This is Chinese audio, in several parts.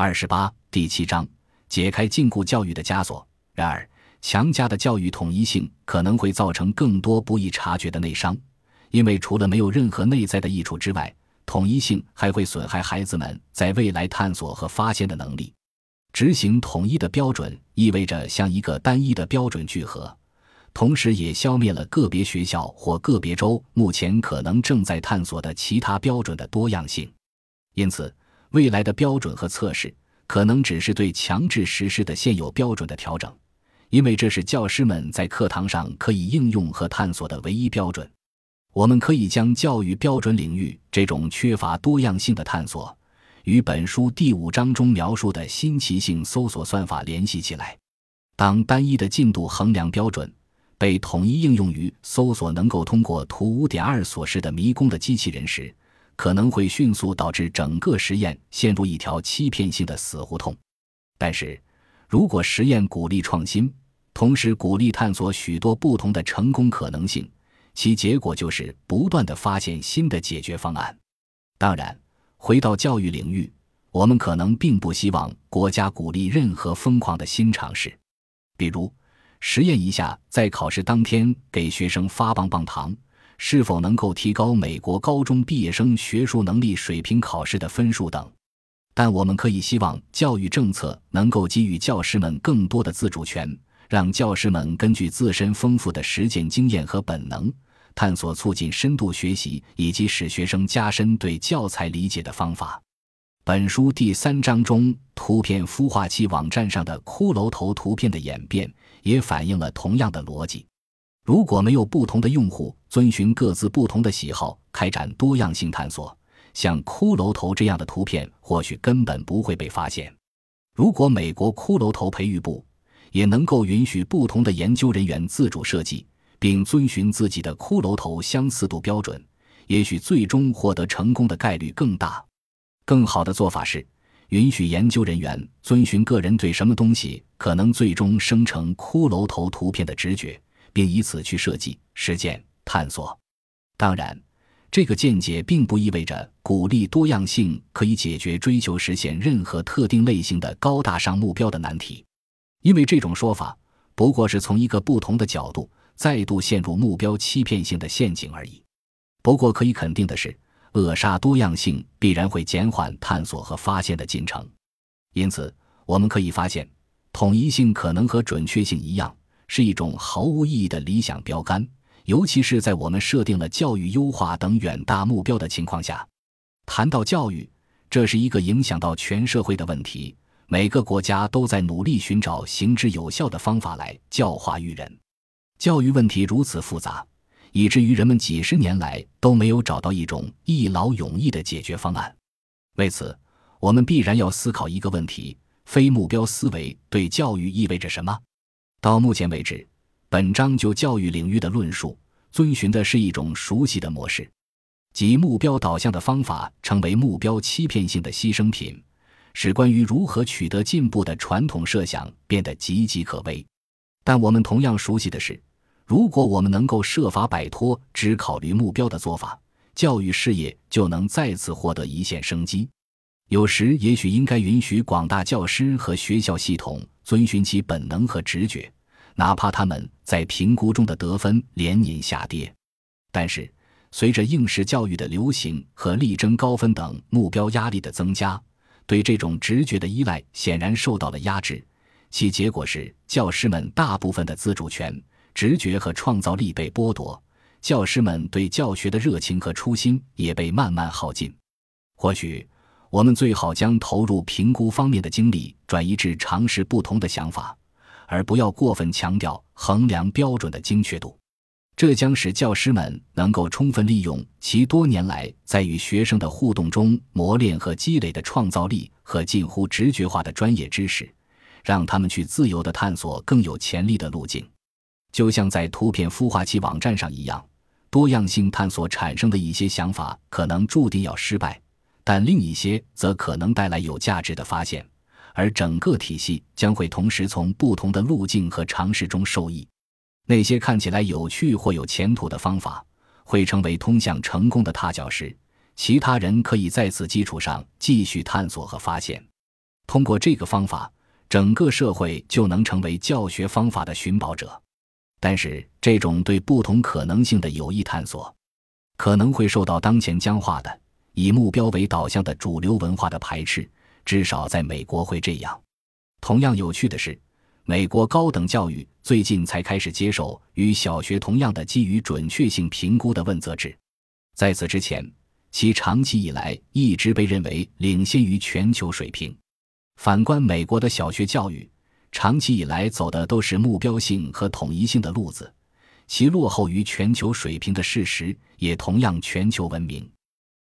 二十八第七章解开禁锢教育的枷锁。然而，强加的教育统一性可能会造成更多不易察觉的内伤，因为除了没有任何内在的益处之外，统一性还会损害孩子们在未来探索和发现的能力。执行统一的标准意味着向一个单一的标准聚合，同时也消灭了个别学校或个别州目前可能正在探索的其他标准的多样性。因此。未来的标准和测试可能只是对强制实施的现有标准的调整，因为这是教师们在课堂上可以应用和探索的唯一标准。我们可以将教育标准领域这种缺乏多样性的探索，与本书第五章中描述的新奇性搜索算法联系起来。当单一的进度衡量标准被统一应用于搜索能够通过图五点二所示的迷宫的机器人时，可能会迅速导致整个实验陷入一条欺骗性的死胡同。但是，如果实验鼓励创新，同时鼓励探索许多不同的成功可能性，其结果就是不断的发现新的解决方案。当然，回到教育领域，我们可能并不希望国家鼓励任何疯狂的新尝试，比如实验一下在考试当天给学生发棒棒糖。是否能够提高美国高中毕业生学术能力水平考试的分数等？但我们可以希望教育政策能够给予教师们更多的自主权，让教师们根据自身丰富的实践经验和本能，探索促进深度学习以及使学生加深对教材理解的方法。本书第三章中图片孵化器网站上的骷髅头图片的演变，也反映了同样的逻辑。如果没有不同的用户遵循各自不同的喜好开展多样性探索，像骷髅头这样的图片或许根本不会被发现。如果美国骷髅头培育部也能够允许不同的研究人员自主设计，并遵循自己的骷髅头相似度标准，也许最终获得成功的概率更大。更好的做法是允许研究人员遵循个人对什么东西可能最终生成骷髅头图片的直觉。并以此去设计、实践、探索。当然，这个见解并不意味着鼓励多样性可以解决追求实现任何特定类型的高大上目标的难题，因为这种说法不过是从一个不同的角度再度陷入目标欺骗性的陷阱而已。不过，可以肯定的是，扼杀多样性必然会减缓探索和发现的进程。因此，我们可以发现，统一性可能和准确性一样。是一种毫无意义的理想标杆，尤其是在我们设定了教育优化等远大目标的情况下。谈到教育，这是一个影响到全社会的问题。每个国家都在努力寻找行之有效的方法来教化育人。教育问题如此复杂，以至于人们几十年来都没有找到一种一劳永逸的解决方案。为此，我们必然要思考一个问题：非目标思维对教育意味着什么？到目前为止，本章就教育领域的论述遵循的是一种熟悉的模式，即目标导向的方法成为目标欺骗性的牺牲品，使关于如何取得进步的传统设想变得岌岌可危。但我们同样熟悉的是，如果我们能够设法摆脱只考虑目标的做法，教育事业就能再次获得一线生机。有时，也许应该允许广大教师和学校系统遵循其本能和直觉，哪怕他们在评估中的得分连年下跌。但是，随着应试教育的流行和力争高分等目标压力的增加，对这种直觉的依赖显然受到了压制。其结果是，教师们大部分的自主权、直觉和创造力被剥夺，教师们对教学的热情和初心也被慢慢耗尽。或许。我们最好将投入评估方面的精力转移至尝试不同的想法，而不要过分强调衡量标准的精确度。这将使教师们能够充分利用其多年来在与学生的互动中磨练和积累的创造力和近乎直觉化的专业知识，让他们去自由地探索更有潜力的路径。就像在图片孵化器网站上一样，多样性探索产生的一些想法可能注定要失败。但另一些则可能带来有价值的发现，而整个体系将会同时从不同的路径和尝试中受益。那些看起来有趣或有前途的方法，会成为通向成功的踏脚石。其他人可以在此基础上继续探索和发现。通过这个方法，整个社会就能成为教学方法的寻宝者。但是，这种对不同可能性的有意探索，可能会受到当前僵化的以目标为导向的主流文化的排斥，至少在美国会这样。同样有趣的是，美国高等教育最近才开始接受与小学同样的基于准确性评估的问责制，在此之前，其长期以来一直被认为领先于全球水平。反观美国的小学教育。长期以来走的都是目标性和统一性的路子，其落后于全球水平的事实也同样全球闻名。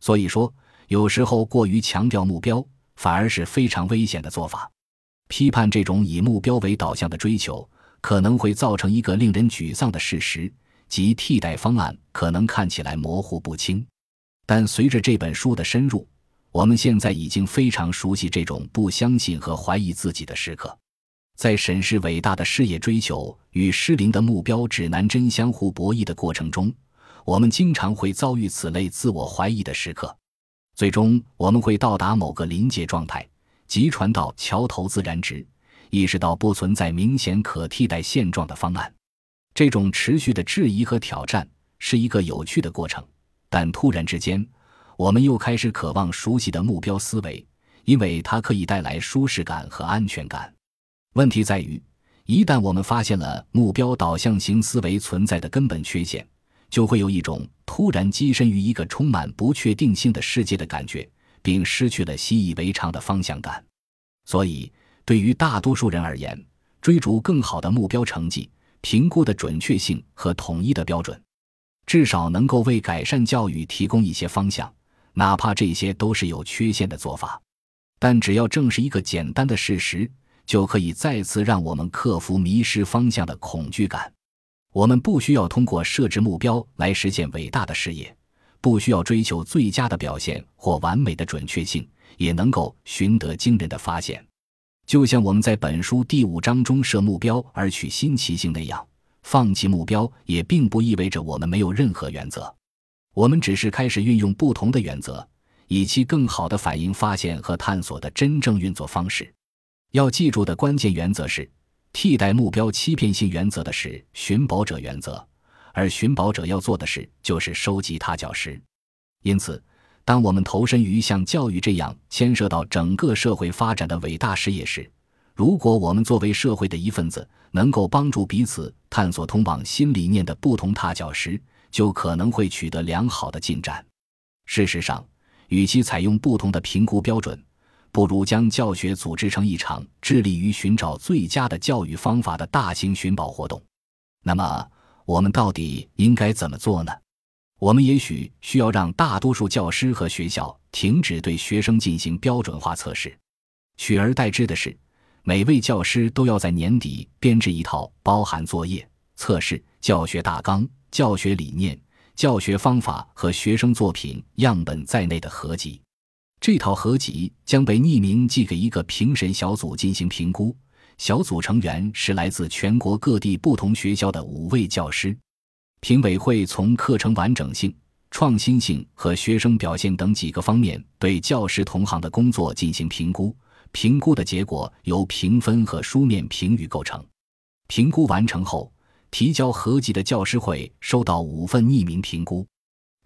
所以说，有时候过于强调目标，反而是非常危险的做法。批判这种以目标为导向的追求，可能会造成一个令人沮丧的事实，即替代方案可能看起来模糊不清。但随着这本书的深入，我们现在已经非常熟悉这种不相信和怀疑自己的时刻。在审视伟大的事业追求与失灵的目标指南针相互博弈的过程中，我们经常会遭遇此类自我怀疑的时刻。最终，我们会到达某个临界状态，即传到桥头自然直，意识到不存在明显可替代现状的方案。这种持续的质疑和挑战是一个有趣的过程，但突然之间，我们又开始渴望熟悉的目标思维，因为它可以带来舒适感和安全感。问题在于，一旦我们发现了目标导向型思维存在的根本缺陷，就会有一种突然跻身于一个充满不确定性的世界的感觉，并失去了习以为常的方向感。所以，对于大多数人而言，追逐更好的目标成绩、评估的准确性和统一的标准，至少能够为改善教育提供一些方向，哪怕这些都是有缺陷的做法。但只要正是一个简单的事实。就可以再次让我们克服迷失方向的恐惧感。我们不需要通过设置目标来实现伟大的事业，不需要追求最佳的表现或完美的准确性，也能够寻得惊人的发现。就像我们在本书第五章中设目标而取新奇性那样，放弃目标也并不意味着我们没有任何原则。我们只是开始运用不同的原则，以期更好地反映发现和探索的真正运作方式。要记住的关键原则是，替代目标欺骗性原则的是寻宝者原则，而寻宝者要做的事就是收集踏脚石。因此，当我们投身于像教育这样牵涉到整个社会发展的伟大事业时，如果我们作为社会的一份子，能够帮助彼此探索通往新理念的不同踏脚石，就可能会取得良好的进展。事实上，与其采用不同的评估标准，不如将教学组织成一场致力于寻找最佳的教育方法的大型寻宝活动。那么，我们到底应该怎么做呢？我们也许需要让大多数教师和学校停止对学生进行标准化测试，取而代之的是，每位教师都要在年底编制一套包含作业、测试、教学大纲、教学理念、教学方法和学生作品样本在内的合集。这套合集将被匿名寄给一个评审小组进行评估，小组成员是来自全国各地不同学校的五位教师。评委会从课程完整性、创新性和学生表现等几个方面对教师同行的工作进行评估。评估的结果由评分和书面评语构成。评估完成后，提交合集的教师会收到五份匿名评估。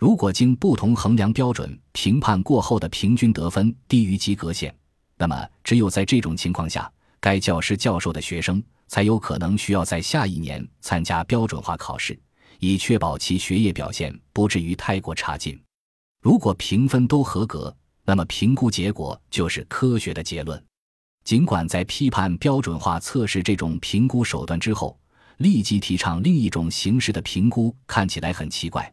如果经不同衡量标准评判过后的平均得分低于及格线，那么只有在这种情况下，该教师教授的学生才有可能需要在下一年参加标准化考试，以确保其学业表现不至于太过差劲。如果评分都合格，那么评估结果就是科学的结论。尽管在批判标准化测试这种评估手段之后，立即提倡另一种形式的评估看起来很奇怪。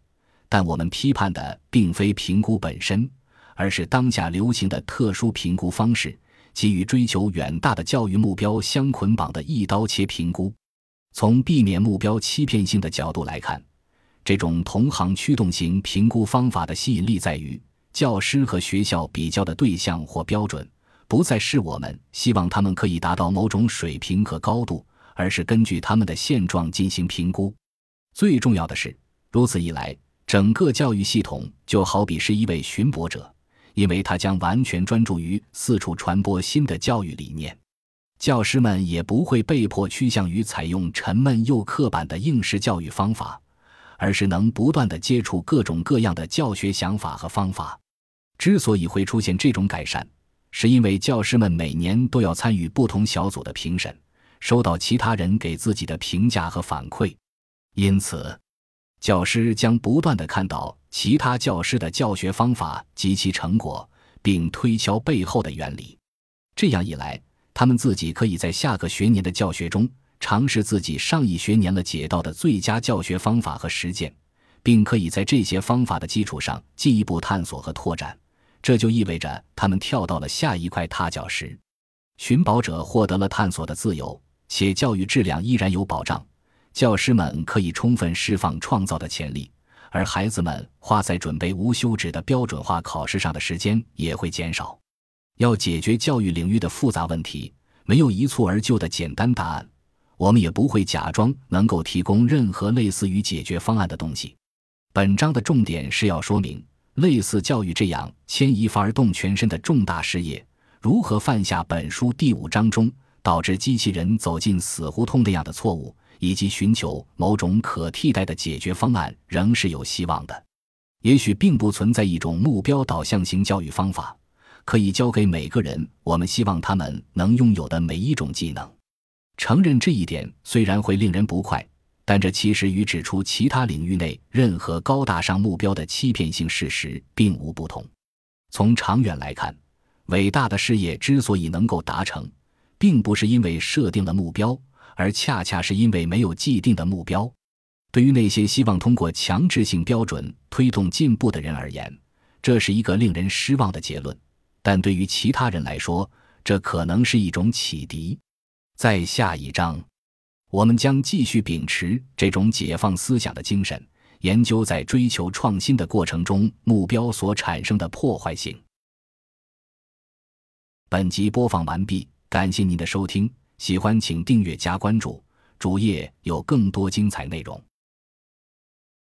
但我们批判的并非评估本身，而是当下流行的特殊评估方式，即与追求远大的教育目标相捆绑的一刀切评估。从避免目标欺骗性的角度来看，这种同行驱动型评估方法的吸引力在于，教师和学校比较的对象或标准，不再是我们希望他们可以达到某种水平和高度，而是根据他们的现状进行评估。最重要的是，如此一来。整个教育系统就好比是一位寻宝者，因为他将完全专注于四处传播新的教育理念。教师们也不会被迫趋向于采用沉闷又刻板的应试教育方法，而是能不断的接触各种各样的教学想法和方法。之所以会出现这种改善，是因为教师们每年都要参与不同小组的评审，收到其他人给自己的评价和反馈，因此，教师将不断的看到其他教师的教学方法及其成果，并推敲背后的原理。这样一来，他们自己可以在下个学年的教学中尝试自己上一学年了解到的最佳教学方法和实践，并可以在这些方法的基础上进一步探索和拓展。这就意味着他们跳到了下一块踏脚石。寻宝者获得了探索的自由，且教育质量依然有保障。教师们可以充分释放创造的潜力，而孩子们花在准备无休止的标准化考试上的时间也会减少。要解决教育领域的复杂问题，没有一蹴而就的简单答案。我们也不会假装能够提供任何类似于解决方案的东西。本章的重点是要说明，类似教育这样牵一发而动全身的重大事业，如何犯下本书第五章中导致机器人走进死胡同那样的错误，以及寻求某种可替代的解决方案，仍是有希望的。也许并不存在一种目标导向型教育方法。可以教给每个人，我们希望他们能拥有的每一种技能。承认这一点虽然会令人不快，但这其实与指出其他领域内任何高大上目标的欺骗性事实并无不同。从长远来看，伟大的事业之所以能够达成，并不是因为设定了目标，而恰恰是因为没有既定的目标。对于那些希望通过强制性标准推动进步的人而言，这是一个令人失望的结论。但对于其他人来说，这可能是一种启迪。在下一章，我们将继续秉持这种解放思想的精神，研究在追求创新的过程中目标所产生的破坏性。本集播放完毕，感谢您的收听，喜欢请订阅加关注，主页有更多精彩内容。